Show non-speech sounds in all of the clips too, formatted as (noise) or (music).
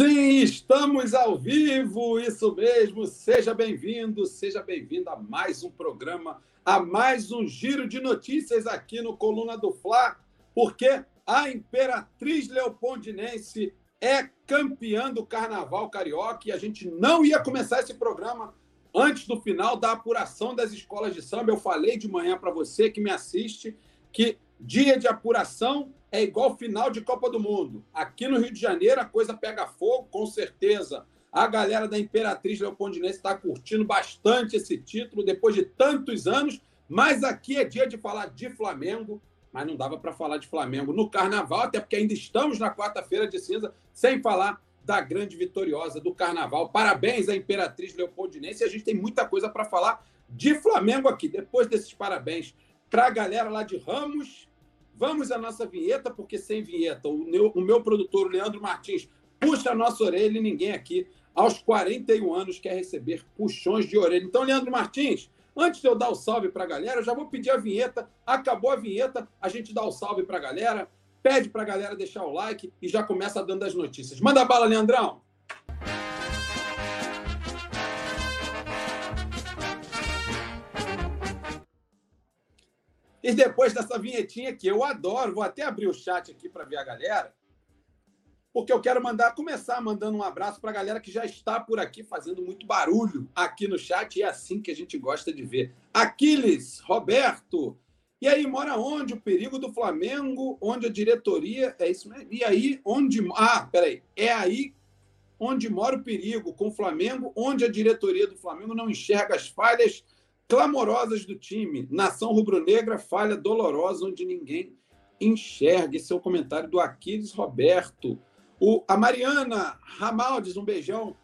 Sim, estamos ao vivo, isso mesmo. Seja bem-vindo, seja bem-vindo a mais um programa, a mais um giro de notícias aqui no Coluna do Fla, porque a Imperatriz Leopoldinense é campeã do Carnaval Carioca e a gente não ia começar esse programa antes do final da apuração das escolas de samba. Eu falei de manhã para você que me assiste que dia de apuração é igual final de Copa do Mundo. Aqui no Rio de Janeiro a coisa pega fogo, com certeza. A galera da Imperatriz Leopoldinense está curtindo bastante esse título depois de tantos anos, mas aqui é dia de falar de Flamengo, mas não dava para falar de Flamengo no Carnaval, até porque ainda estamos na quarta-feira de cinza, sem falar da grande vitoriosa do Carnaval. Parabéns à Imperatriz Leopoldinense. A gente tem muita coisa para falar de Flamengo aqui. Depois desses parabéns para a galera lá de Ramos, Vamos à nossa vinheta, porque sem vinheta, o meu, o meu produtor, Leandro Martins, puxa a nossa orelha e ninguém aqui, aos 41 anos, quer receber puxões de orelha. Então, Leandro Martins, antes de eu dar o salve para a galera, eu já vou pedir a vinheta. Acabou a vinheta, a gente dá o salve para a galera, pede para a galera deixar o like e já começa dando as notícias. Manda bala, Leandrão! E depois dessa vinhetinha que eu adoro, vou até abrir o chat aqui para ver a galera, porque eu quero mandar começar mandando um abraço para a galera que já está por aqui fazendo muito barulho aqui no chat, e é assim que a gente gosta de ver. Aquiles, Roberto, e aí mora onde o perigo do Flamengo, onde a diretoria, é isso mesmo? E aí onde, ah, peraí, é aí onde mora o perigo com o Flamengo, onde a diretoria do Flamengo não enxerga as falhas clamorosas do time. Nação rubro-negra, falha dolorosa onde ninguém enxerga. Esse é o comentário do Aquiles Roberto. O, a Mariana Ramaldes, um beijão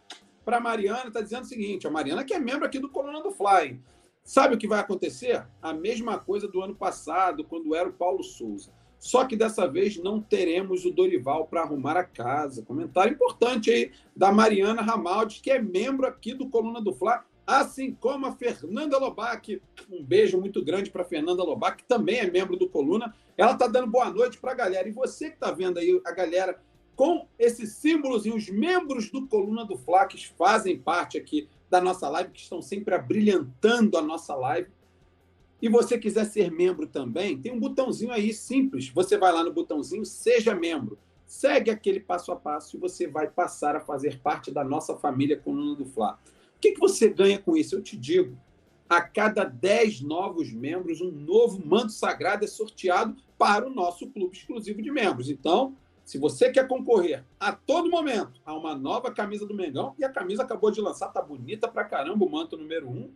para Mariana, está dizendo o seguinte: a Mariana, que é membro aqui do Coluna do Fly. Sabe o que vai acontecer? A mesma coisa do ano passado, quando era o Paulo Souza. Só que dessa vez não teremos o Dorival para arrumar a casa. Comentário importante aí da Mariana Ramaldes, que é membro aqui do Coluna do Fly assim como a Fernanda Lobac. Um beijo muito grande para Fernanda Lobac, que também é membro do Coluna. Ela está dando boa noite para a galera. E você que está vendo aí a galera com esses símbolos e os membros do Coluna do Fla que fazem parte aqui da nossa live, que estão sempre abrilhantando a nossa live. E você quiser ser membro também, tem um botãozinho aí simples. Você vai lá no botãozinho Seja Membro. Segue aquele passo a passo e você vai passar a fazer parte da nossa família Coluna do Fla que, que você ganha com isso? Eu te digo, a cada 10 novos membros, um novo manto sagrado é sorteado para o nosso clube exclusivo de membros. Então, se você quer concorrer a todo momento a uma nova camisa do Mengão, e a camisa acabou de lançar, tá bonita pra caramba, o manto número 1, um,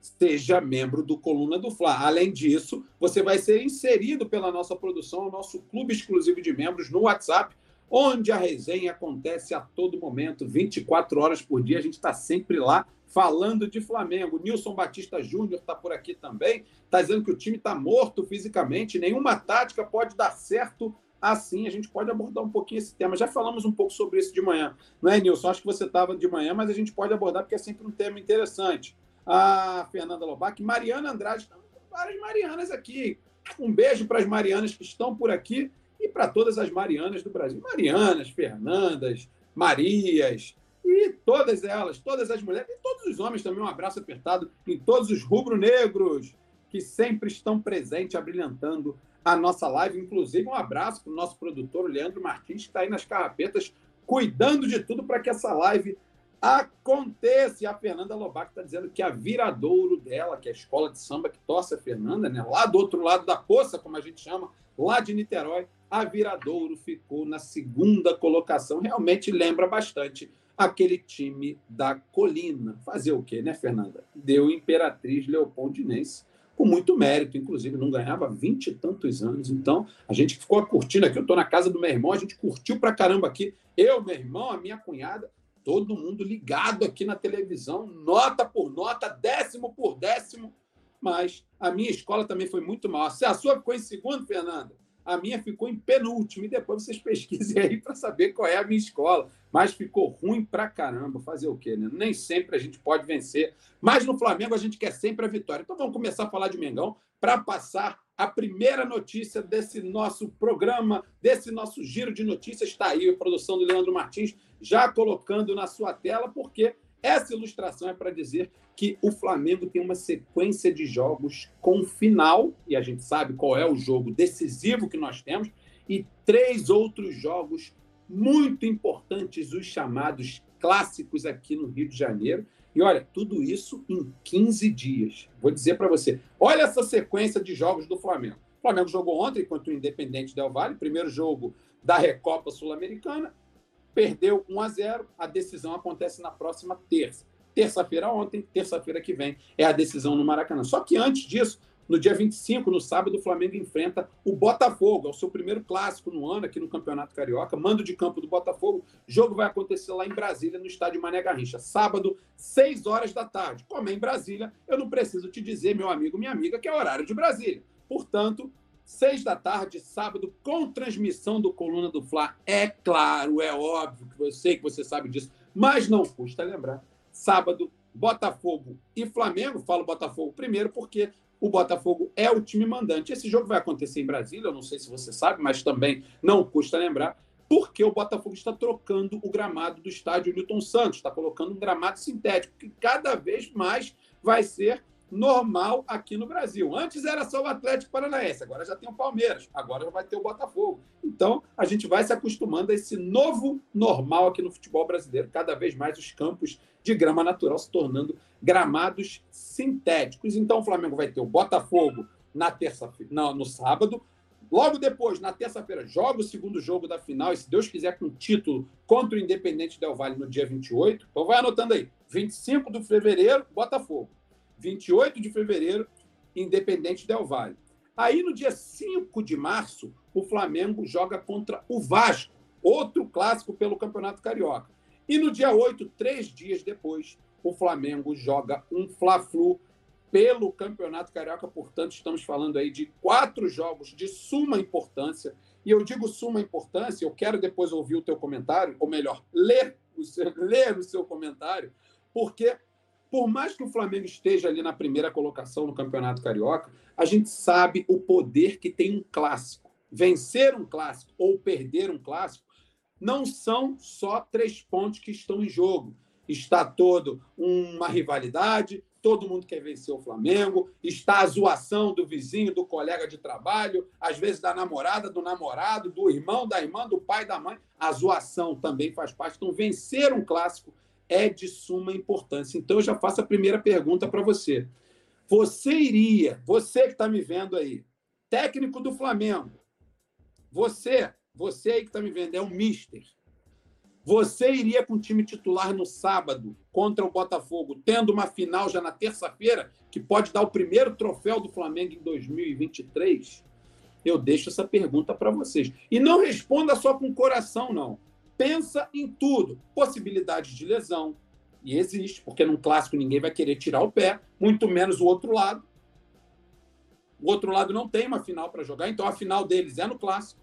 seja membro do Coluna do Fla. Além disso, você vai ser inserido pela nossa produção, o nosso clube exclusivo de membros no WhatsApp, onde a resenha acontece a todo momento, 24 horas por dia. A gente está sempre lá falando de Flamengo. Nilson Batista Júnior está por aqui também, está dizendo que o time está morto fisicamente, nenhuma tática pode dar certo assim. A gente pode abordar um pouquinho esse tema. Já falamos um pouco sobre isso de manhã, não é, Nilson? Acho que você estava de manhã, mas a gente pode abordar porque é sempre um tema interessante. A Fernanda Lobac, Mariana Andrade, várias Marianas aqui. Um beijo para as Marianas que estão por aqui e para todas as Marianas do Brasil. Marianas, Fernandas, Marias, e todas elas, todas as mulheres, e todos os homens também, um abraço apertado em todos os rubro-negros que sempre estão presentes, abrilhantando a nossa live. Inclusive, um abraço para o nosso produtor, Leandro Martins, que está aí nas carrapetas, cuidando de tudo para que essa live aconteça. E a Fernanda Lobac está dizendo que a viradouro dela, que é a escola de samba que torce a Fernanda, né? lá do outro lado da poça, como a gente chama, lá de Niterói, a Viradouro ficou na segunda colocação. Realmente lembra bastante aquele time da Colina. Fazer o quê, né, Fernanda? Deu Imperatriz Leopoldinense com muito mérito, inclusive não ganhava vinte e tantos anos. Então, a gente ficou curtindo aqui. Eu estou na casa do meu irmão, a gente curtiu pra caramba aqui. Eu, meu irmão, a minha cunhada, todo mundo ligado aqui na televisão, nota por nota, décimo por décimo. Mas a minha escola também foi muito mal. Se a sua ficou em segundo, Fernanda, A minha ficou em penúltimo. E depois vocês (laughs) pesquisem aí para saber qual é a minha escola. Mas ficou ruim pra caramba. Fazer o quê, né? Nem sempre a gente pode vencer. Mas no Flamengo a gente quer sempre a vitória. Então vamos começar a falar de Mengão para passar a primeira notícia desse nosso programa, desse nosso giro de notícias. Está aí a produção do Leandro Martins já colocando na sua tela, porque essa ilustração é para dizer que o Flamengo tem uma sequência de jogos com final, e a gente sabe qual é o jogo decisivo que nós temos, e três outros jogos muito importantes, os chamados clássicos aqui no Rio de Janeiro. E olha, tudo isso em 15 dias. Vou dizer para você, olha essa sequência de jogos do Flamengo. O Flamengo jogou ontem contra o Independente Del Valle, primeiro jogo da Recopa Sul-Americana, perdeu 1 a 0. A decisão acontece na próxima terça. Terça-feira ontem, terça-feira que vem é a decisão no Maracanã. Só que antes disso, no dia 25, no sábado, o Flamengo enfrenta o Botafogo. É o seu primeiro clássico no ano aqui no Campeonato Carioca. Mando de campo do Botafogo. Jogo vai acontecer lá em Brasília, no estádio Mané Garrincha. Sábado, 6 horas da tarde. Como é em Brasília, eu não preciso te dizer, meu amigo, minha amiga, que é horário de Brasília. Portanto, seis da tarde, sábado, com transmissão do Coluna do Fla. É claro, é óbvio que eu sei que você sabe disso, mas não custa lembrar. Sábado, Botafogo e Flamengo. Falo Botafogo primeiro porque o Botafogo é o time mandante. Esse jogo vai acontecer em Brasília, eu não sei se você sabe, mas também não custa lembrar, porque o Botafogo está trocando o gramado do estádio Newton Santos, está colocando um gramado sintético, que cada vez mais vai ser normal aqui no Brasil. Antes era só o Atlético Paranaense, agora já tem o Palmeiras, agora já vai ter o Botafogo. Então, a gente vai se acostumando a esse novo normal aqui no futebol brasileiro, cada vez mais os campos de grama natural se tornando gramados sintéticos. Então, o Flamengo vai ter o Botafogo na terça-feira, no sábado. Logo depois, na terça-feira, joga o segundo jogo da final, e se Deus quiser, com título contra o Independente Del Valle no dia 28. Então, vai anotando aí. 25 de fevereiro, Botafogo. 28 de fevereiro, Independente Del Valle. Aí, no dia 5 de março, o Flamengo joga contra o Vasco, outro clássico pelo Campeonato Carioca. E no dia 8, três dias depois, o Flamengo joga um Fla-Flu pelo Campeonato Carioca. Portanto, estamos falando aí de quatro jogos de suma importância. E eu digo suma importância, eu quero depois ouvir o teu comentário, ou melhor, ler o seu, (laughs) ler o seu comentário, porque por mais que o Flamengo esteja ali na primeira colocação no Campeonato Carioca, a gente sabe o poder que tem um clássico. Vencer um clássico ou perder um clássico não são só três pontos que estão em jogo. Está todo uma rivalidade, todo mundo quer vencer o Flamengo, está a zoação do vizinho, do colega de trabalho, às vezes da namorada, do namorado, do irmão, da irmã, do pai, da mãe. A zoação também faz parte. Então, vencer um clássico é de suma importância. Então, eu já faço a primeira pergunta para você. Você iria, você que está me vendo aí, técnico do Flamengo, você, você aí que está me vendo, é o mister. Você iria com o time titular no sábado contra o Botafogo, tendo uma final já na terça-feira, que pode dar o primeiro troféu do Flamengo em 2023? Eu deixo essa pergunta para vocês. E não responda só com o coração, não pensa em tudo. Possibilidades de lesão, e existe, porque num clássico ninguém vai querer tirar o pé, muito menos o outro lado. O outro lado não tem uma final para jogar, então a final deles é no clássico.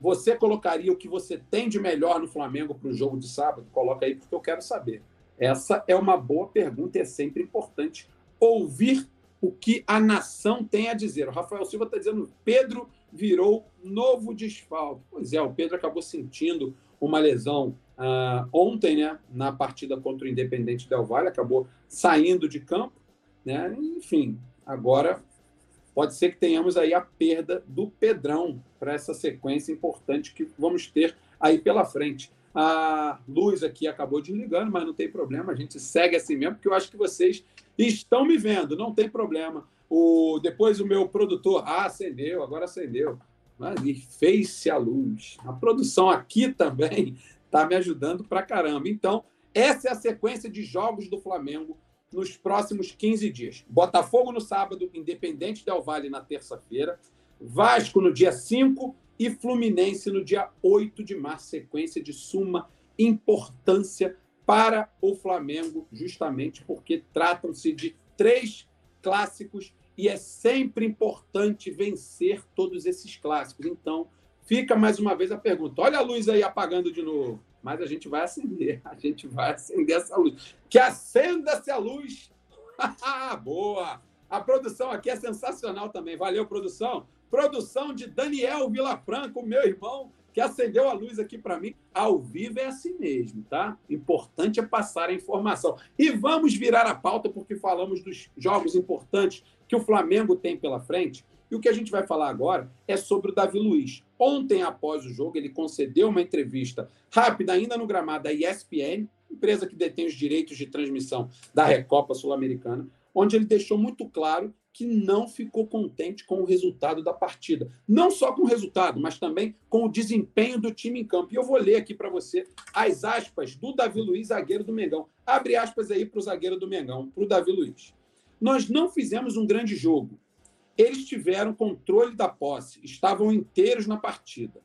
Você colocaria o que você tem de melhor no Flamengo para o jogo de sábado? Coloca aí, porque eu quero saber. Essa é uma boa pergunta e é sempre importante ouvir o que a nação tem a dizer. O Rafael Silva está dizendo: Pedro virou novo desfalque. Pois é, o Pedro acabou sentindo uma lesão uh, ontem, né, na partida contra o Independente Del Valle, acabou saindo de campo, né? Enfim, agora pode ser que tenhamos aí a perda do Pedrão para essa sequência importante que vamos ter aí pela frente. A luz aqui acabou desligando, mas não tem problema, a gente segue assim mesmo, porque eu acho que vocês estão me vendo, não tem problema. O, depois o meu produtor, ah, acendeu, agora acendeu. Mas, e fez-se a luz. A produção aqui também está (laughs) me ajudando para caramba. Então, essa é a sequência de jogos do Flamengo nos próximos 15 dias. Botafogo no sábado, Independente Del Vale na terça-feira, Vasco no dia 5 e Fluminense no dia 8 de março. Sequência de suma importância para o Flamengo, justamente porque tratam-se de três clássicos e é sempre importante vencer todos esses clássicos. Então, fica mais uma vez a pergunta. Olha a luz aí apagando de novo. Mas a gente vai acender, (laughs) a gente vai acender essa luz. Que acenda-se a luz. (laughs) Boa! A produção aqui é sensacional também. Valeu, produção. Produção de Daniel Vilafranco, meu irmão, que acendeu a luz aqui para mim. Ao vivo é assim mesmo, tá? Importante é passar a informação. E vamos virar a pauta, porque falamos dos jogos importantes que o Flamengo tem pela frente. E o que a gente vai falar agora é sobre o Davi Luiz. Ontem, após o jogo, ele concedeu uma entrevista rápida, ainda no gramado da ESPN, empresa que detém os direitos de transmissão da Recopa Sul-Americana, onde ele deixou muito claro que não ficou contente com o resultado da partida. Não só com o resultado, mas também com o desempenho do time em campo. E eu vou ler aqui para você as aspas do Davi Luiz, zagueiro do Mengão. Abre aspas aí para o zagueiro do Mengão, para o Davi Luiz. Nós não fizemos um grande jogo. Eles tiveram controle da posse, estavam inteiros na partida.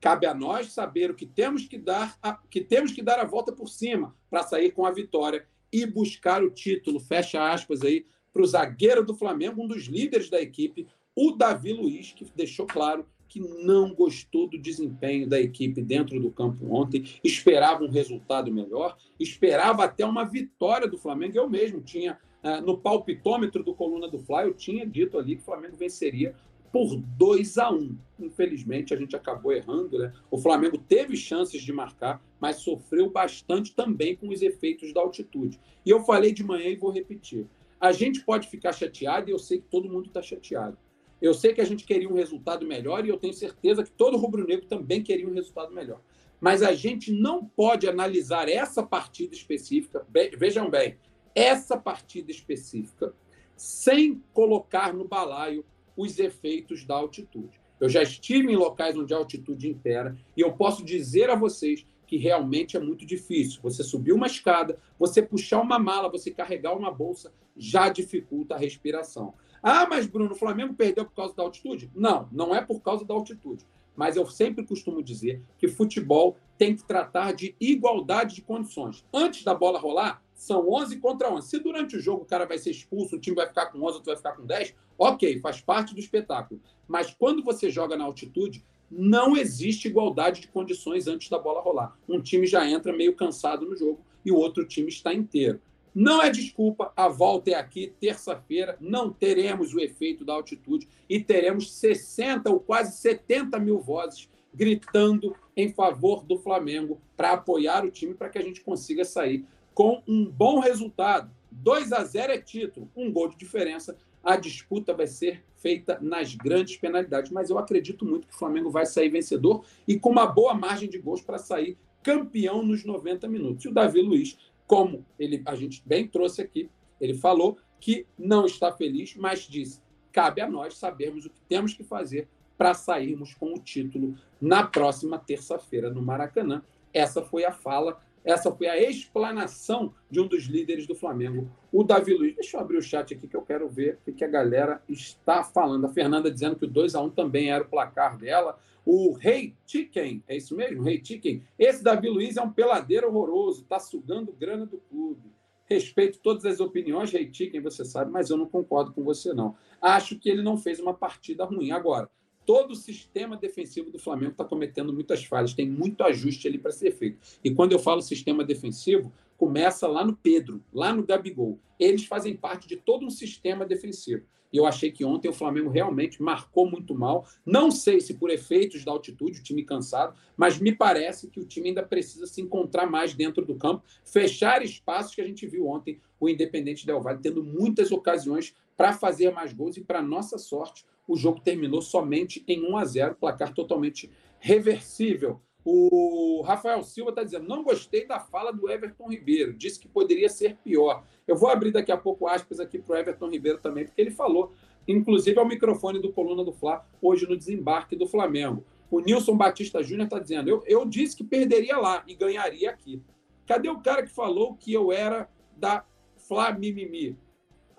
Cabe a nós saber o que temos que dar, a, que temos que dar a volta por cima para sair com a vitória e buscar o título. Fecha aspas aí para o zagueiro do Flamengo, um dos líderes da equipe, o Davi Luiz, que deixou claro que não gostou do desempenho da equipe dentro do campo ontem, esperava um resultado melhor, esperava até uma vitória do Flamengo. Eu mesmo tinha, ah, no palpitômetro do Coluna do Fly, eu tinha dito ali que o Flamengo venceria por 2 a 1 Infelizmente, a gente acabou errando. Né? O Flamengo teve chances de marcar, mas sofreu bastante também com os efeitos da altitude. E eu falei de manhã e vou repetir. A gente pode ficar chateado e eu sei que todo mundo está chateado. Eu sei que a gente queria um resultado melhor e eu tenho certeza que todo rubro-negro também queria um resultado melhor. Mas a gente não pode analisar essa partida específica, vejam bem, essa partida específica, sem colocar no balaio os efeitos da altitude. Eu já estive em locais onde a altitude impera e eu posso dizer a vocês que realmente é muito difícil. Você subir uma escada, você puxar uma mala, você carregar uma bolsa, já dificulta a respiração. Ah, mas Bruno, o Flamengo perdeu por causa da altitude? Não, não é por causa da altitude. Mas eu sempre costumo dizer que futebol tem que tratar de igualdade de condições. Antes da bola rolar, são 11 contra 11. Se durante o jogo o cara vai ser expulso, o time vai ficar com 11, outro vai ficar com 10, ok, faz parte do espetáculo. Mas quando você joga na altitude, não existe igualdade de condições antes da bola rolar. Um time já entra meio cansado no jogo e o outro time está inteiro. Não é desculpa, a volta é aqui, terça-feira, não teremos o efeito da altitude e teremos 60 ou quase 70 mil vozes gritando em favor do Flamengo para apoiar o time para que a gente consiga sair com um bom resultado. 2 a 0 é título, um gol de diferença a disputa vai ser feita nas grandes penalidades. Mas eu acredito muito que o Flamengo vai sair vencedor e com uma boa margem de gols para sair campeão nos 90 minutos. E o Davi Luiz, como ele, a gente bem trouxe aqui, ele falou que não está feliz, mas disse: cabe a nós sabermos o que temos que fazer para sairmos com o título na próxima terça-feira no Maracanã. Essa foi a fala essa foi a explanação de um dos líderes do Flamengo, o Davi Luiz. Deixa eu abrir o chat aqui que eu quero ver o que a galera está falando. A Fernanda dizendo que o 2 a 1 também era o placar dela. O Rei Chicken, é isso mesmo? Rei Chicken. Esse Davi Luiz é um peladeiro horroroso, está sugando grana do clube. Respeito todas as opiniões, Rei Chicken, você sabe, mas eu não concordo com você, não. Acho que ele não fez uma partida ruim. Agora, todo o sistema defensivo do Flamengo está cometendo muitas falhas, tem muito ajuste ali para ser feito. E quando eu falo sistema defensivo, começa lá no Pedro, lá no Gabigol. Eles fazem parte de todo um sistema defensivo. E eu achei que ontem o Flamengo realmente marcou muito mal. Não sei se por efeitos da altitude, o time cansado, mas me parece que o time ainda precisa se encontrar mais dentro do campo, fechar espaços que a gente viu ontem o Independente Del Valle tendo muitas ocasiões para fazer mais gols e para nossa sorte, o jogo terminou somente em 1 a 0, placar totalmente reversível. O Rafael Silva está dizendo: não gostei da fala do Everton Ribeiro, disse que poderia ser pior. Eu vou abrir daqui a pouco aspas aqui para o Everton Ribeiro também, porque ele falou, inclusive ao microfone do Coluna do Fla, hoje no desembarque do Flamengo. O Nilson Batista Júnior está dizendo: eu, eu disse que perderia lá e ganharia aqui. Cadê o cara que falou que eu era da Fla Mimimi?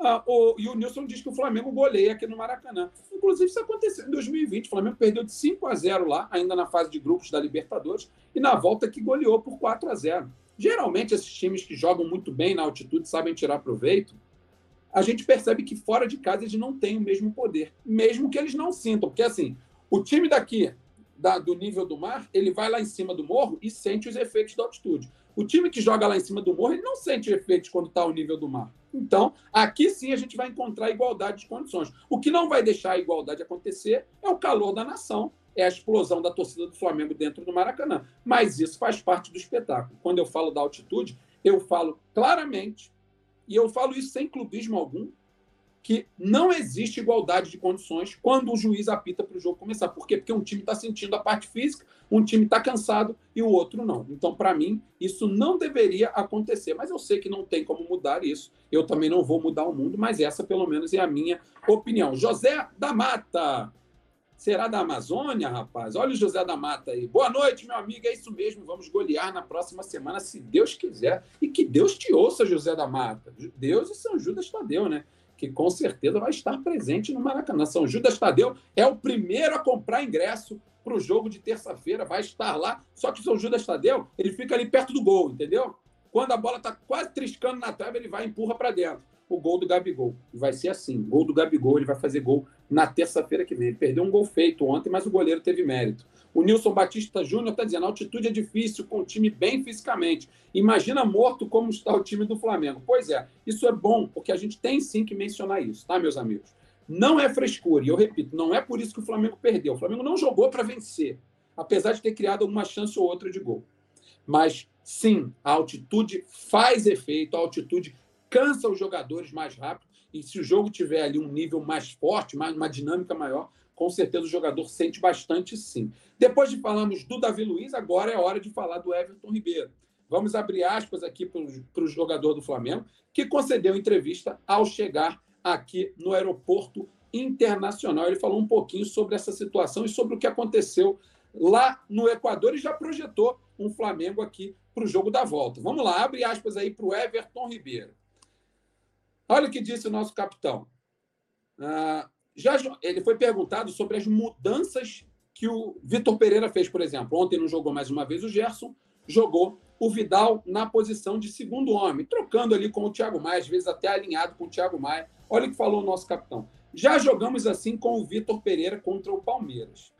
Ah, o, e o Nilson diz que o Flamengo goleia aqui no Maracanã. Inclusive, isso aconteceu em 2020. O Flamengo perdeu de 5 a 0 lá, ainda na fase de grupos da Libertadores, e na volta que goleou por 4 a 0. Geralmente, esses times que jogam muito bem na altitude sabem tirar proveito. a gente percebe que fora de casa eles não têm o mesmo poder, mesmo que eles não sintam. Porque, assim, o time daqui, da, do nível do mar, ele vai lá em cima do morro e sente os efeitos da altitude. O time que joga lá em cima do morro, ele não sente efeitos quando está ao nível do mar. Então, aqui sim a gente vai encontrar igualdade de condições. O que não vai deixar a igualdade acontecer é o calor da nação, é a explosão da torcida do Flamengo dentro do Maracanã. Mas isso faz parte do espetáculo. Quando eu falo da altitude, eu falo claramente e eu falo isso sem clubismo algum, que não existe igualdade de condições quando o juiz apita para o jogo começar. Por quê? Porque um time está sentindo a parte física, um time está cansado e o outro não. Então, para mim, isso não deveria acontecer. Mas eu sei que não tem como mudar isso. Eu também não vou mudar o mundo, mas essa, pelo menos, é a minha opinião. José da Mata. Será da Amazônia, rapaz? Olha o José da Mata aí. Boa noite, meu amigo. É isso mesmo. Vamos golear na próxima semana, se Deus quiser. E que Deus te ouça, José da Mata. Deus e São Judas Tadeu, né? Que com certeza vai estar presente no Maracanã. São Judas Tadeu é o primeiro a comprar ingresso para o jogo de terça-feira. Vai estar lá. Só que o São Judas Tadeu, ele fica ali perto do gol, entendeu? Quando a bola está quase triscando na trave, ele vai e empurra para dentro o gol do Gabigol. Vai ser assim: gol do Gabigol, ele vai fazer gol na terça-feira que vem. Ele perdeu um gol feito ontem, mas o goleiro teve mérito. O Nilson Batista Júnior está dizendo: a altitude é difícil, com o time bem fisicamente. Imagina morto como está o time do Flamengo. Pois é, isso é bom, porque a gente tem sim que mencionar isso, tá, meus amigos? Não é frescura, e eu repito, não é por isso que o Flamengo perdeu. O Flamengo não jogou para vencer, apesar de ter criado uma chance ou outra de gol. Mas sim, a altitude faz efeito, a altitude cansa os jogadores mais rápido. E se o jogo tiver ali um nível mais forte, mais, uma dinâmica maior, com certeza o jogador sente bastante sim. Depois de falarmos do Davi Luiz, agora é hora de falar do Everton Ribeiro. Vamos abrir aspas aqui para o jogador do Flamengo, que concedeu entrevista ao chegar aqui no aeroporto internacional. Ele falou um pouquinho sobre essa situação e sobre o que aconteceu lá no Equador e já projetou um Flamengo aqui para o jogo da volta. Vamos lá, abre aspas aí para o Everton Ribeiro. Olha o que disse o nosso capitão. Ah, já, ele foi perguntado sobre as mudanças que o Vitor Pereira fez, por exemplo. Ontem não jogou mais uma vez o Gerson, jogou o Vidal na posição de segundo homem, trocando ali com o Thiago Maia, às vezes até alinhado com o Thiago Maia. Olha o que falou o nosso capitão. Já jogamos assim com o Vitor Pereira contra o Palmeiras.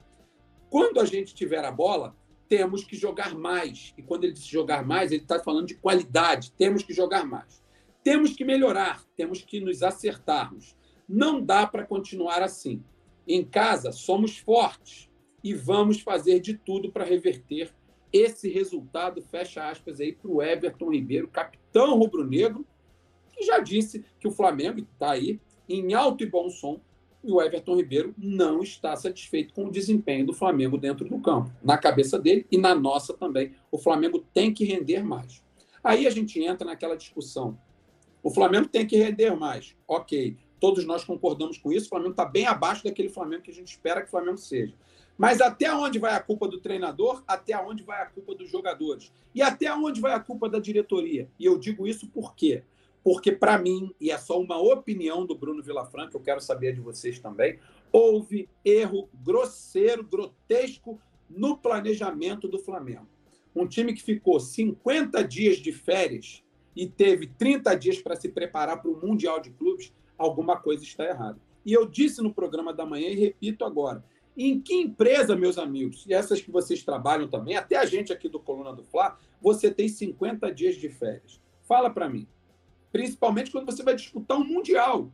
Quando a gente tiver a bola, temos que jogar mais. E quando ele diz jogar mais, ele está falando de qualidade. Temos que jogar mais. Temos que melhorar, temos que nos acertarmos. Não dá para continuar assim. Em casa, somos fortes e vamos fazer de tudo para reverter esse resultado. Fecha aspas aí para o Everton Ribeiro, capitão rubro-negro, que já disse que o Flamengo está aí em alto e bom som e o Everton Ribeiro não está satisfeito com o desempenho do Flamengo dentro do campo. Na cabeça dele e na nossa também. O Flamengo tem que render mais. Aí a gente entra naquela discussão o Flamengo tem que render mais. Ok, todos nós concordamos com isso. O Flamengo está bem abaixo daquele Flamengo que a gente espera que o Flamengo seja. Mas até onde vai a culpa do treinador? Até onde vai a culpa dos jogadores? E até onde vai a culpa da diretoria? E eu digo isso por quê? Porque, para mim, e é só uma opinião do Bruno Vilafranca, eu quero saber de vocês também, houve erro grosseiro, grotesco no planejamento do Flamengo. Um time que ficou 50 dias de férias e teve 30 dias para se preparar para o Mundial de Clubes, alguma coisa está errada. E eu disse no programa da manhã e repito agora: em que empresa, meus amigos, e essas que vocês trabalham também, até a gente aqui do Coluna do Fla, você tem 50 dias de férias? Fala para mim. Principalmente quando você vai disputar um Mundial,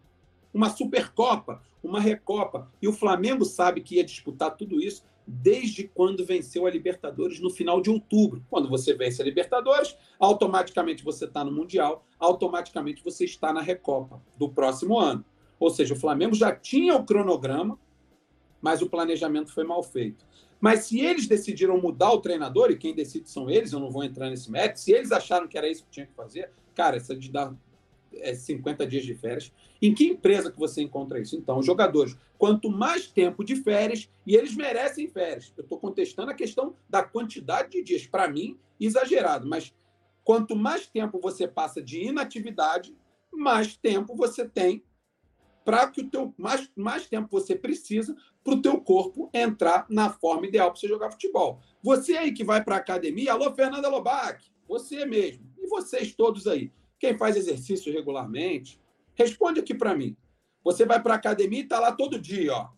uma Supercopa, uma Recopa. E o Flamengo sabe que ia disputar tudo isso desde quando venceu a Libertadores no final de outubro. Quando você vence a Libertadores, automaticamente você está no Mundial, automaticamente você está na Recopa do próximo ano. Ou seja, o Flamengo já tinha o cronograma, mas o planejamento foi mal feito. Mas se eles decidiram mudar o treinador, e quem decide são eles, eu não vou entrar nesse mérito, se eles acharam que era isso que tinha que fazer, cara, essa de dar é, 50 dias de férias. Em que empresa que você encontra isso? Então, os jogadores, quanto mais tempo de férias, e eles merecem férias. Eu estou contestando a questão da quantidade de dias. Para mim, exagerado, mas quanto mais tempo você passa de inatividade, mais tempo você tem para que o teu mais, mais tempo você precisa para o teu corpo entrar na forma ideal para você jogar futebol. Você aí que vai para a academia, alô Fernanda Lobac, você mesmo, e vocês todos aí quem faz exercício regularmente, Responde aqui para mim. Você vai para a academia e está lá todo dia, ó,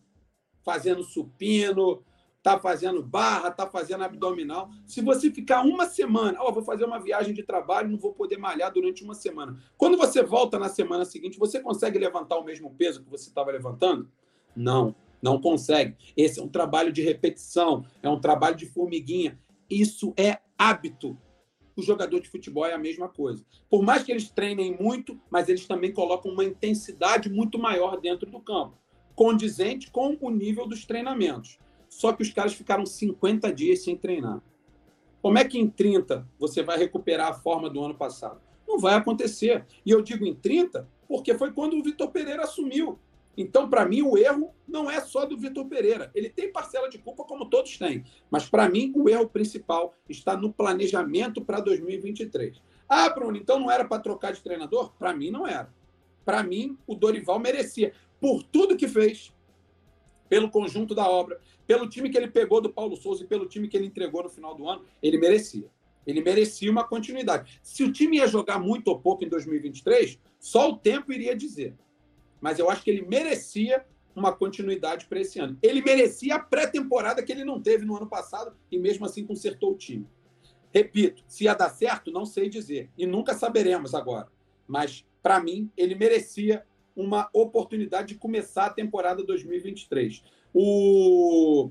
fazendo supino, está fazendo barra, está fazendo abdominal. Se você ficar uma semana, ó, vou fazer uma viagem de trabalho, não vou poder malhar durante uma semana. Quando você volta na semana seguinte, você consegue levantar o mesmo peso que você estava levantando? Não, não consegue. Esse é um trabalho de repetição, é um trabalho de formiguinha. Isso é hábito. O jogador de futebol é a mesma coisa. Por mais que eles treinem muito, mas eles também colocam uma intensidade muito maior dentro do campo, condizente com o nível dos treinamentos. Só que os caras ficaram 50 dias sem treinar. Como é que em 30 você vai recuperar a forma do ano passado? Não vai acontecer. E eu digo em 30 porque foi quando o Vitor Pereira assumiu. Então, para mim, o erro não é só do Vitor Pereira. Ele tem parcela de culpa, como todos têm. Mas, para mim, o erro principal está no planejamento para 2023. Ah, Bruno, então não era para trocar de treinador? Para mim, não era. Para mim, o Dorival merecia. Por tudo que fez, pelo conjunto da obra, pelo time que ele pegou do Paulo Souza e pelo time que ele entregou no final do ano, ele merecia. Ele merecia uma continuidade. Se o time ia jogar muito ou pouco em 2023, só o tempo iria dizer. Mas eu acho que ele merecia uma continuidade para esse ano. Ele merecia a pré-temporada que ele não teve no ano passado e mesmo assim consertou o time. Repito, se ia dar certo, não sei dizer. E nunca saberemos agora. Mas, para mim, ele merecia uma oportunidade de começar a temporada 2023. O...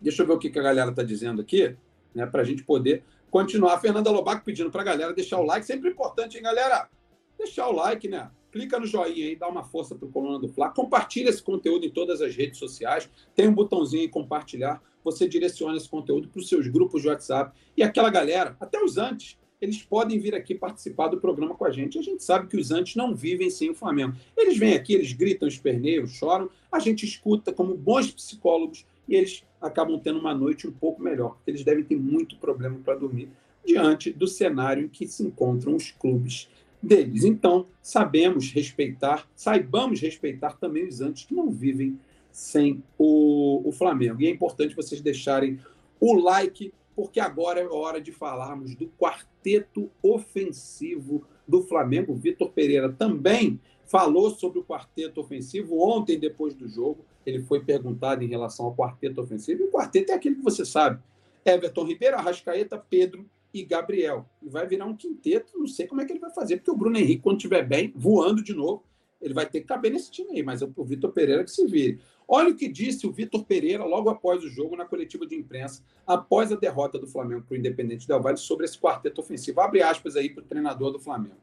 Deixa eu ver o que a galera está dizendo aqui, né, para a gente poder continuar. A Fernanda Lobaco pedindo para a galera deixar o like. Sempre importante, hein, galera? Deixar o like, né? Clica no joinha aí, dá uma força para o Coluna do Fla. Compartilha esse conteúdo em todas as redes sociais. Tem um botãozinho em compartilhar. Você direciona esse conteúdo para os seus grupos de WhatsApp. E aquela galera, até os antes, eles podem vir aqui participar do programa com a gente. A gente sabe que os antes não vivem sem o Flamengo. Eles vêm aqui, eles gritam, esperneiam, choram, a gente escuta como bons psicólogos e eles acabam tendo uma noite um pouco melhor, porque eles devem ter muito problema para dormir diante do cenário em que se encontram os clubes deles. Então, sabemos respeitar, saibamos respeitar também os antes que não vivem sem o, o Flamengo. E é importante vocês deixarem o like, porque agora é hora de falarmos do quarteto ofensivo do Flamengo. Vitor Pereira também falou sobre o quarteto ofensivo ontem, depois do jogo. Ele foi perguntado em relação ao quarteto ofensivo. E o quarteto é aquele que você sabe: Everton Ribeiro, Arrascaeta, Pedro e Gabriel. E vai virar um quinteto, não sei como é que ele vai fazer, porque o Bruno Henrique, quando estiver bem, voando de novo, ele vai ter que caber nesse time aí, mas é o Vitor Pereira que se vire. Olha o que disse o Vitor Pereira logo após o jogo na coletiva de imprensa, após a derrota do Flamengo para o Independente Del Valle, sobre esse quarteto ofensivo. Abre aspas aí para o treinador do Flamengo.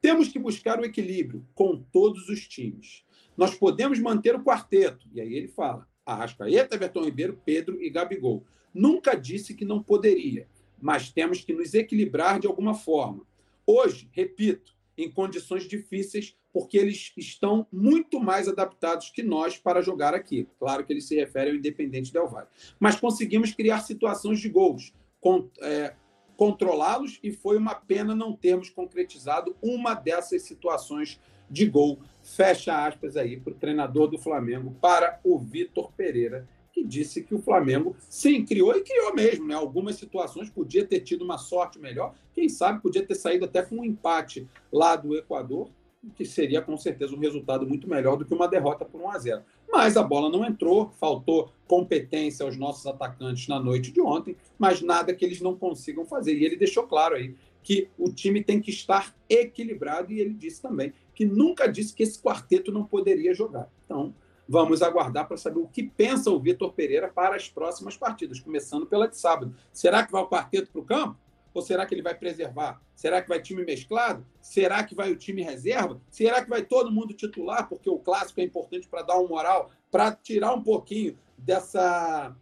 Temos que buscar o equilíbrio com todos os times. Nós podemos manter o quarteto. E aí ele fala: Arrascaeta, Everton Ribeiro, Pedro e Gabigol. Nunca disse que não poderia, mas temos que nos equilibrar de alguma forma. Hoje, repito, em condições difíceis, porque eles estão muito mais adaptados que nós para jogar aqui. Claro que ele se refere ao Independente Del Valle. Mas conseguimos criar situações de gols, com, é, controlá-los, e foi uma pena não termos concretizado uma dessas situações de gol. Fecha aspas aí para o treinador do Flamengo, para o Vitor Pereira, que disse que o Flamengo, sim, criou e criou mesmo, né? Algumas situações podia ter tido uma sorte melhor, quem sabe podia ter saído até com um empate lá do Equador, que seria com certeza um resultado muito melhor do que uma derrota por 1 a 0. Mas a bola não entrou, faltou competência aos nossos atacantes na noite de ontem, mas nada que eles não consigam fazer. E ele deixou claro aí que o time tem que estar equilibrado e ele disse também que nunca disse que esse quarteto não poderia jogar. Então, vamos aguardar para saber o que pensa o Vitor Pereira para as próximas partidas, começando pela de sábado. Será que vai o quarteto para o campo? Ou será que ele vai preservar? Será que vai time mesclado? Será que vai o time reserva? Será que vai todo mundo titular? Porque o clássico é importante para dar uma moral, para tirar um pouquinho dessa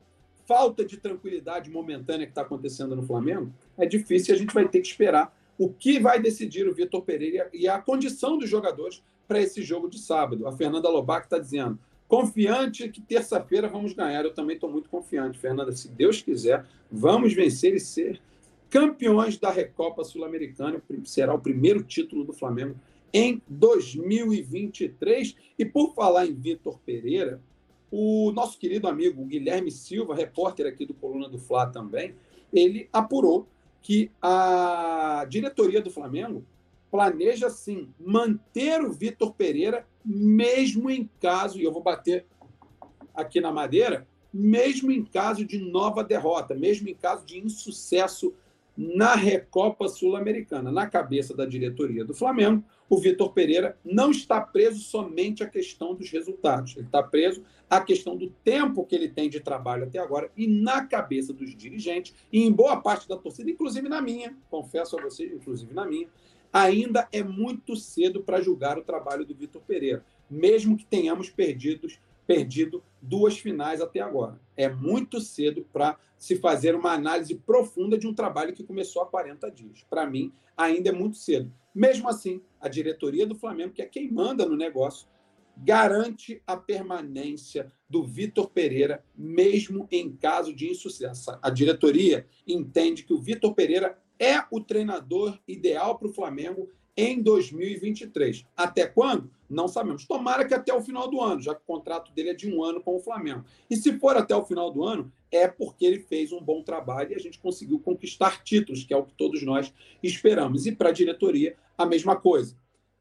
falta de tranquilidade momentânea que está acontecendo no Flamengo. É difícil e a gente vai ter que esperar o que vai decidir o Vitor Pereira e a condição dos jogadores para esse jogo de sábado. A Fernanda Lobac está dizendo: confiante que terça-feira vamos ganhar. Eu também estou muito confiante, Fernanda. Se Deus quiser, vamos vencer e ser campeões da Recopa Sul-Americana. Será o primeiro título do Flamengo em 2023. E por falar em Vitor Pereira, o nosso querido amigo Guilherme Silva, repórter aqui do Coluna do Fla também, ele apurou que a diretoria do Flamengo planeja sim manter o Vitor Pereira, mesmo em caso, e eu vou bater aqui na madeira, mesmo em caso de nova derrota, mesmo em caso de insucesso na Recopa Sul-Americana. Na cabeça da diretoria do Flamengo, o Vitor Pereira não está preso somente à questão dos resultados, ele está preso à questão do tempo que ele tem de trabalho até agora e na cabeça dos dirigentes e em boa parte da torcida, inclusive na minha, confesso a vocês, inclusive na minha, ainda é muito cedo para julgar o trabalho do Vitor Pereira, mesmo que tenhamos perdidos perdido duas finais até agora. É muito cedo para se fazer uma análise profunda de um trabalho que começou há 40 dias. Para mim, ainda é muito cedo. Mesmo assim, a diretoria do Flamengo, que é quem manda no negócio, garante a permanência do Vitor Pereira, mesmo em caso de insucesso. A diretoria entende que o Vitor Pereira é o treinador ideal para o Flamengo em 2023. Até quando? Não sabemos. Tomara que até o final do ano, já que o contrato dele é de um ano com o Flamengo. E se for até o final do ano, é porque ele fez um bom trabalho e a gente conseguiu conquistar títulos, que é o que todos nós esperamos. E para a diretoria, a mesma coisa.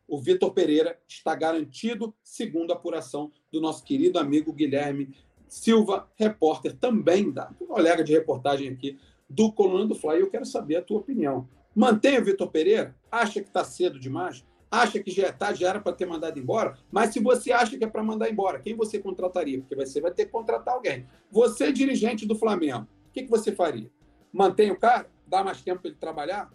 O Vitor Pereira está garantido, segundo a apuração do nosso querido amigo Guilherme Silva, repórter também da colega de reportagem aqui do Coluna do Fly. Eu quero saber a tua opinião. Mantém o Vitor Pereira? Acha que está cedo demais? Acha que já é tarde, já era para ter mandado embora? Mas se você acha que é para mandar embora, quem você contrataria? Porque você vai ter que contratar alguém. Você, dirigente do Flamengo, o que, que você faria? Mantém o cara? Dá mais tempo para ele trabalhar?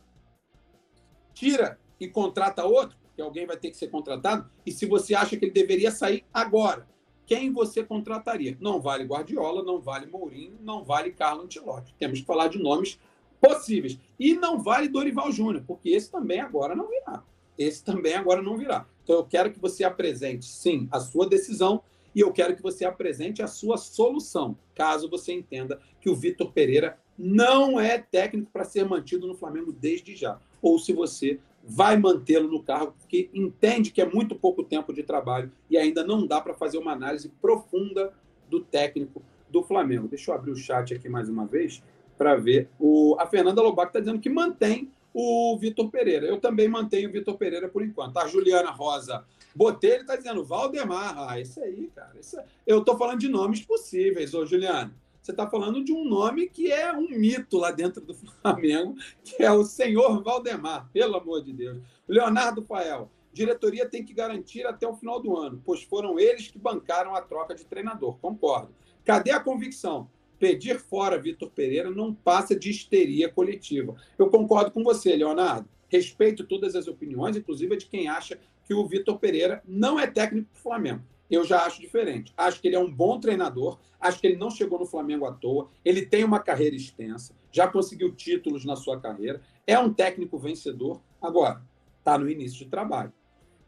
Tira e contrata outro? Que alguém vai ter que ser contratado? E se você acha que ele deveria sair agora, quem você contrataria? Não vale Guardiola, não vale Mourinho, não vale Carlo Ancelotti. Temos que falar de nomes possíveis. E não vale Dorival Júnior, porque esse também agora não virá. Esse também agora não virá. Então eu quero que você apresente, sim, a sua decisão e eu quero que você apresente a sua solução, caso você entenda que o Vitor Pereira não é técnico para ser mantido no Flamengo desde já. Ou se você vai mantê-lo no cargo, porque entende que é muito pouco tempo de trabalho e ainda não dá para fazer uma análise profunda do técnico do Flamengo. Deixa eu abrir o chat aqui mais uma vez para ver. O, a Fernanda Lobato está dizendo que mantém o Vitor Pereira. Eu também mantenho o Vitor Pereira por enquanto. A Juliana Rosa Botelho está dizendo Valdemar. Ah, esse aí, cara. É... Eu estou falando de nomes possíveis, ô Juliana. Você está falando de um nome que é um mito lá dentro do (laughs) Flamengo, que é o senhor Valdemar, pelo amor de Deus. Leonardo Fael, diretoria tem que garantir até o final do ano, pois foram eles que bancaram a troca de treinador. Concordo. Cadê a convicção? pedir fora Vitor Pereira não passa de histeria coletiva. Eu concordo com você, Leonardo. Respeito todas as opiniões, inclusive a de quem acha que o Vitor Pereira não é técnico do Flamengo. Eu já acho diferente. Acho que ele é um bom treinador, acho que ele não chegou no Flamengo à toa, ele tem uma carreira extensa, já conseguiu títulos na sua carreira, é um técnico vencedor. Agora, está no início de trabalho.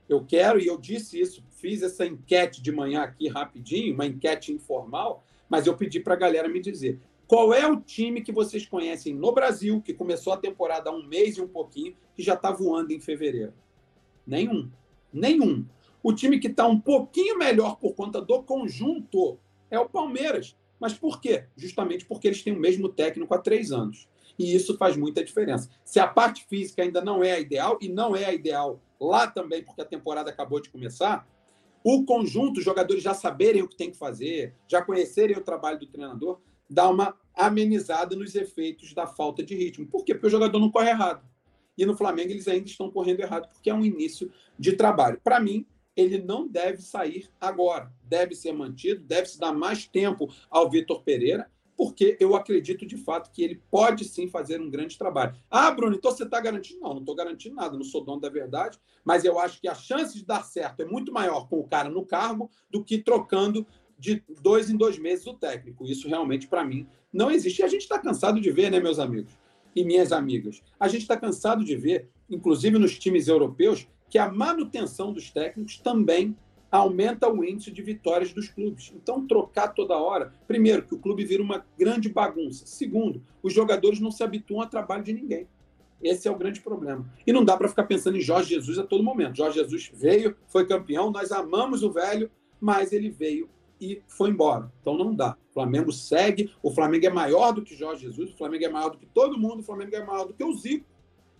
Eu quero, e eu disse isso, fiz essa enquete de manhã aqui rapidinho, uma enquete informal, mas eu pedi para a galera me dizer qual é o time que vocês conhecem no Brasil, que começou a temporada há um mês e um pouquinho, que já está voando em fevereiro? Nenhum. Nenhum. O time que está um pouquinho melhor por conta do conjunto é o Palmeiras. Mas por quê? Justamente porque eles têm o mesmo técnico há três anos. E isso faz muita diferença. Se a parte física ainda não é a ideal, e não é a ideal lá também, porque a temporada acabou de começar, o conjunto, os jogadores já saberem o que tem que fazer, já conhecerem o trabalho do treinador, dá uma amenizada nos efeitos da falta de ritmo. Por quê? Porque o jogador não corre errado. E no Flamengo eles ainda estão correndo errado, porque é um início de trabalho. Para mim, ele não deve sair agora. Deve ser mantido, deve se dar mais tempo ao Vitor Pereira porque eu acredito de fato que ele pode sim fazer um grande trabalho. Ah, Bruno, então você está garantindo? Não, não estou garantindo nada, não sou dono da verdade, mas eu acho que a chance de dar certo é muito maior com o cara no cargo do que trocando de dois em dois meses o técnico. Isso realmente, para mim, não existe. E a gente está cansado de ver, né, meus amigos e minhas amigas? A gente está cansado de ver, inclusive nos times europeus, que a manutenção dos técnicos também aumenta o índice de vitórias dos clubes. Então, trocar toda hora, primeiro, que o clube vira uma grande bagunça. Segundo, os jogadores não se habituam ao trabalho de ninguém. Esse é o grande problema. E não dá para ficar pensando em Jorge Jesus a todo momento. Jorge Jesus veio, foi campeão, nós amamos o velho, mas ele veio e foi embora. Então não dá. O Flamengo segue, o Flamengo é maior do que Jorge Jesus, o Flamengo é maior do que todo mundo, o Flamengo é maior do que o Zico.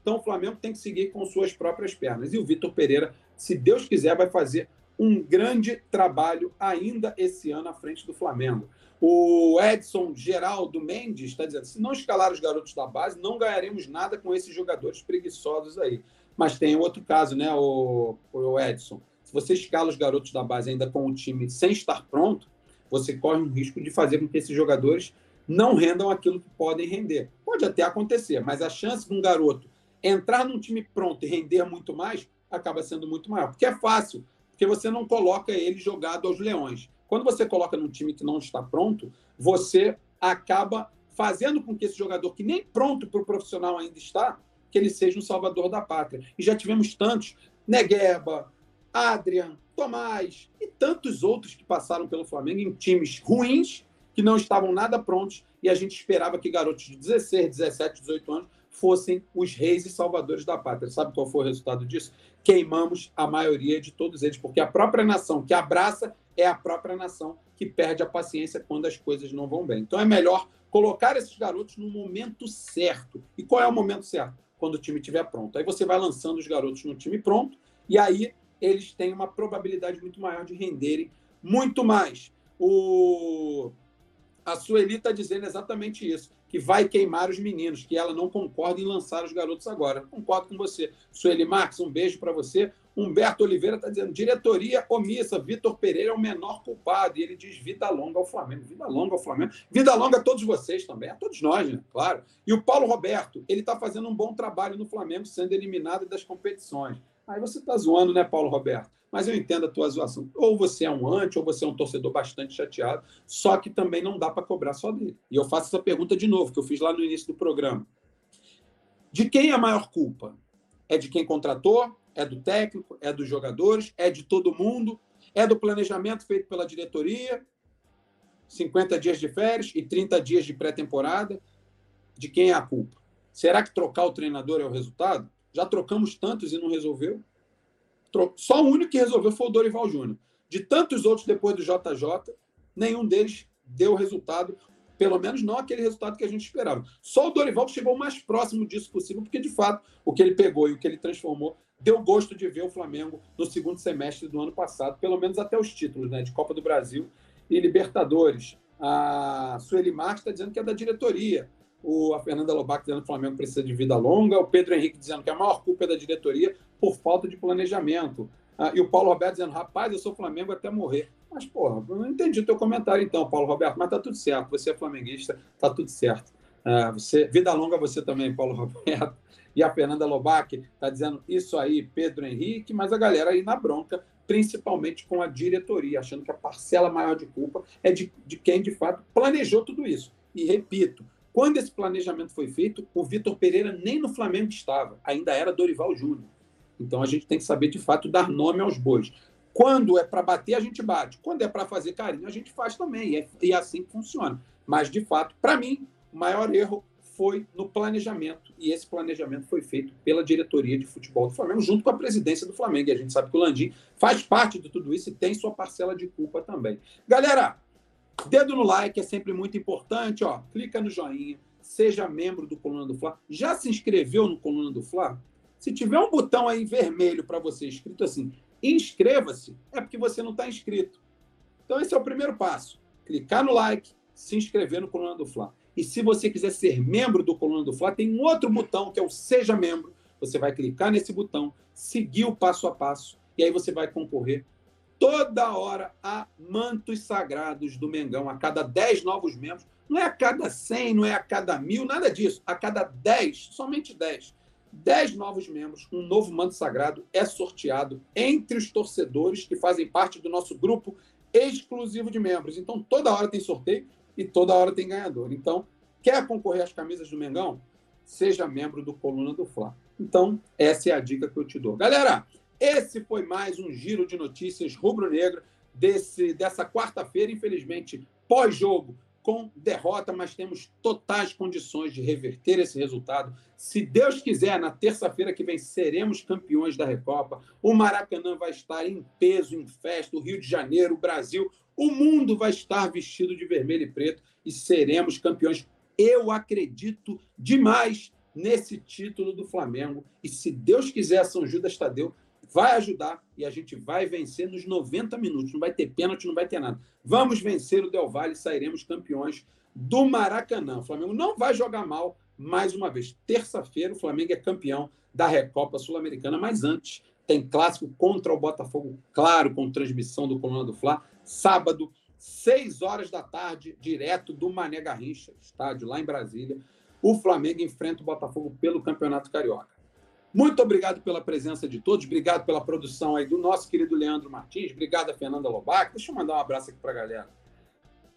Então o Flamengo tem que seguir com suas próprias pernas. E o Vitor Pereira, se Deus quiser, vai fazer um grande trabalho ainda esse ano à frente do Flamengo. O Edson Geraldo Mendes está dizendo: se não escalar os garotos da base, não ganharemos nada com esses jogadores preguiçosos aí. Mas tem outro caso, né, o, o Edson? Se você escala os garotos da base ainda com o time sem estar pronto, você corre um risco de fazer com que esses jogadores não rendam aquilo que podem render. Pode até acontecer, mas a chance de um garoto entrar num time pronto e render muito mais acaba sendo muito maior. Porque é fácil, porque você não coloca ele jogado aos leões. Quando você coloca num time que não está pronto, você acaba fazendo com que esse jogador, que nem pronto para o profissional ainda está, que ele seja um salvador da pátria. E já tivemos tantos, Negueba, Adrian, Tomás e tantos outros que passaram pelo Flamengo em times ruins, que não estavam nada prontos, e a gente esperava que garotos de 16, 17, 18 anos fossem os reis e salvadores da pátria. Sabe qual foi o resultado disso? Queimamos a maioria de todos eles, porque a própria nação que abraça é a própria nação que perde a paciência quando as coisas não vão bem. Então é melhor colocar esses garotos no momento certo. E qual é o momento certo? Quando o time estiver pronto. Aí você vai lançando os garotos no time pronto e aí eles têm uma probabilidade muito maior de renderem muito mais. O a Sueli está dizendo exatamente isso, que vai queimar os meninos, que ela não concorda em lançar os garotos agora. Concordo com você. Sueli Marques, um beijo para você. Humberto Oliveira está dizendo: diretoria omissa, Vitor Pereira é o menor culpado. E ele diz: vida longa ao Flamengo, vida longa ao Flamengo, vida longa a todos vocês também, a todos nós, né? Claro. E o Paulo Roberto, ele está fazendo um bom trabalho no Flamengo, sendo eliminado das competições. Aí você está zoando, né, Paulo Roberto? Mas eu entendo a tua zoação. Ou você é um anti, ou você é um torcedor bastante chateado, só que também não dá para cobrar só dele. E eu faço essa pergunta de novo, que eu fiz lá no início do programa. De quem é a maior culpa? É de quem contratou? É do técnico? É dos jogadores? É de todo mundo? É do planejamento feito pela diretoria? 50 dias de férias e 30 dias de pré-temporada? De quem é a culpa? Será que trocar o treinador é o resultado? Já trocamos tantos e não resolveu. Só o único que resolveu foi o Dorival Júnior. De tantos outros depois do JJ, nenhum deles deu resultado, pelo menos não aquele resultado que a gente esperava. Só o Dorival chegou mais próximo disso possível, porque de fato o que ele pegou e o que ele transformou deu gosto de ver o Flamengo no segundo semestre do ano passado, pelo menos até os títulos né, de Copa do Brasil e Libertadores. A Sueli Marques está dizendo que é da diretoria o, a Fernanda Lobac dizendo que o Flamengo precisa de vida longa, o Pedro Henrique dizendo que a maior culpa é da diretoria por falta de planejamento. Ah, e o Paulo Roberto dizendo, rapaz, eu sou Flamengo até morrer. Mas, porra, eu não entendi o teu comentário então, Paulo Roberto, mas tá tudo certo, você é flamenguista, tá tudo certo. Ah, você, vida longa você também, Paulo Roberto. E a Fernanda Lobac está dizendo isso aí, Pedro Henrique, mas a galera aí na bronca, principalmente com a diretoria, achando que a parcela maior de culpa é de, de quem, de fato, planejou tudo isso. E repito, quando esse planejamento foi feito, o Vitor Pereira nem no Flamengo estava, ainda era Dorival Júnior. Então a gente tem que saber de fato dar nome aos bois. Quando é para bater, a gente bate. Quando é para fazer carinho, a gente faz também. E é, e é assim funciona. Mas, de fato, para mim, o maior erro foi no planejamento. E esse planejamento foi feito pela diretoria de futebol do Flamengo, junto com a presidência do Flamengo. E a gente sabe que o Landim faz parte de tudo isso e tem sua parcela de culpa também. Galera, Dedo no like é sempre muito importante, ó. Clica no joinha, seja membro do Coluna do Fla. Já se inscreveu no Coluna do Fla? Se tiver um botão aí vermelho para você escrito assim, inscreva-se, é porque você não está inscrito. Então esse é o primeiro passo. Clicar no like, se inscrever no Coluna do Fla. E se você quiser ser membro do Coluna do Fla, tem um outro botão que é o Seja Membro. Você vai clicar nesse botão, seguir o passo a passo, e aí você vai concorrer toda hora há mantos sagrados do Mengão, a cada 10 novos membros. Não é a cada 100, não é a cada mil, nada disso. A cada 10, somente 10. 10 novos membros, um novo manto sagrado é sorteado entre os torcedores que fazem parte do nosso grupo exclusivo de membros. Então, toda hora tem sorteio e toda hora tem ganhador. Então, quer concorrer às camisas do Mengão? Seja membro do Coluna do Fla. Então, essa é a dica que eu te dou. Galera, esse foi mais um giro de notícias rubro-negra desse dessa quarta-feira, infelizmente, pós-jogo com derrota, mas temos totais condições de reverter esse resultado. Se Deus quiser, na terça-feira que vem seremos campeões da Recopa. O Maracanã vai estar em peso, em festa, o Rio de Janeiro, o Brasil, o mundo vai estar vestido de vermelho e preto e seremos campeões. Eu acredito demais nesse título do Flamengo. E se Deus quiser, São Judas Tadeu vai ajudar e a gente vai vencer nos 90 minutos. Não vai ter pênalti, não vai ter nada. Vamos vencer o Del Valle e sairemos campeões do Maracanã. O Flamengo não vai jogar mal mais uma vez. Terça-feira, o Flamengo é campeão da Recopa Sul-Americana, mas antes tem clássico contra o Botafogo, claro, com transmissão do Coluna do Fla, sábado, 6 horas da tarde, direto do Mané Garrincha, estádio lá em Brasília. O Flamengo enfrenta o Botafogo pelo Campeonato Carioca. Muito obrigado pela presença de todos, obrigado pela produção aí do nosso querido Leandro Martins, obrigado a Fernanda Lobac. Deixa eu mandar um abraço aqui para a galera.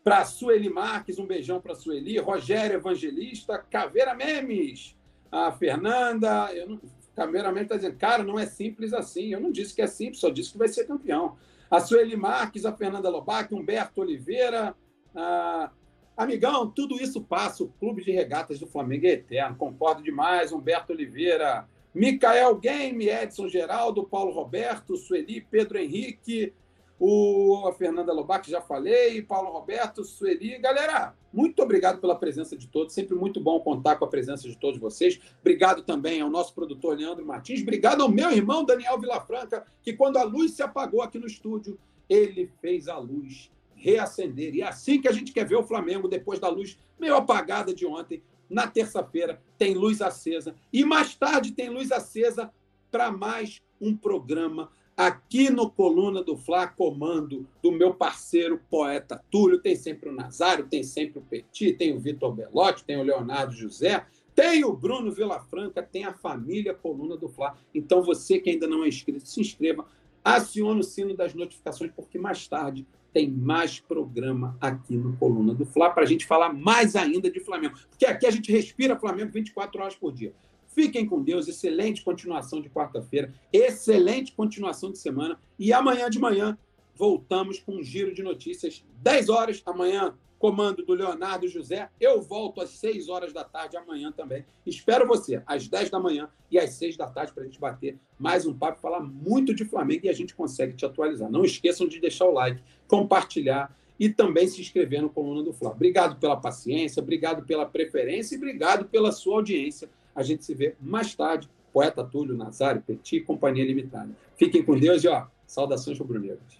Para Sueli Marques, um beijão para Sueli, Rogério Evangelista, Caveira Memes, a Fernanda, eu não, Caveira Memes está dizendo, cara, não é simples assim. Eu não disse que é simples, só disse que vai ser campeão. A Sueli Marques, a Fernanda Lobac, Humberto Oliveira, a... Amigão, tudo isso passa. O Clube de Regatas do Flamengo é eterno. Concordo demais. Humberto Oliveira, Micael Game, Edson Geraldo, Paulo Roberto, Sueli, Pedro Henrique, o a Fernanda Lobac, já falei, Paulo Roberto, Sueli. Galera, muito obrigado pela presença de todos. Sempre muito bom contar com a presença de todos vocês. Obrigado também ao nosso produtor Leandro Martins. Obrigado ao meu irmão Daniel Vilafranca, que quando a luz se apagou aqui no estúdio, ele fez a luz reacender. E é assim que a gente quer ver o Flamengo depois da luz meio apagada de ontem. Na terça-feira tem luz acesa e mais tarde tem luz acesa para mais um programa aqui no Coluna do Fla, comando do meu parceiro poeta Túlio. Tem sempre o Nazário, tem sempre o Petit, tem o Vitor Belotti, tem o Leonardo José, tem o Bruno Vilafranca, tem a família Coluna do Fla. Então você que ainda não é inscrito, se inscreva, acione o sino das notificações, porque mais tarde tem mais programa aqui no Coluna do Fla para a gente falar mais ainda de Flamengo. Porque aqui a gente respira Flamengo 24 horas por dia. Fiquem com Deus, excelente continuação de quarta-feira, excelente continuação de semana. E amanhã de manhã voltamos com um giro de notícias. 10 horas amanhã, comando do Leonardo José. Eu volto às 6 horas da tarde amanhã também. Espero você às 10 da manhã e às 6 da tarde para a gente bater mais um papo, falar muito de Flamengo e a gente consegue te atualizar. Não esqueçam de deixar o like, compartilhar e também se inscrever no Coluna do Fla. Obrigado pela paciência, obrigado pela preferência e obrigado pela sua audiência. A gente se vê mais tarde. Poeta Túlio, Nazário, Petit, Companhia Limitada. Fiquem com Deus e, ó, saudações rubro-negras.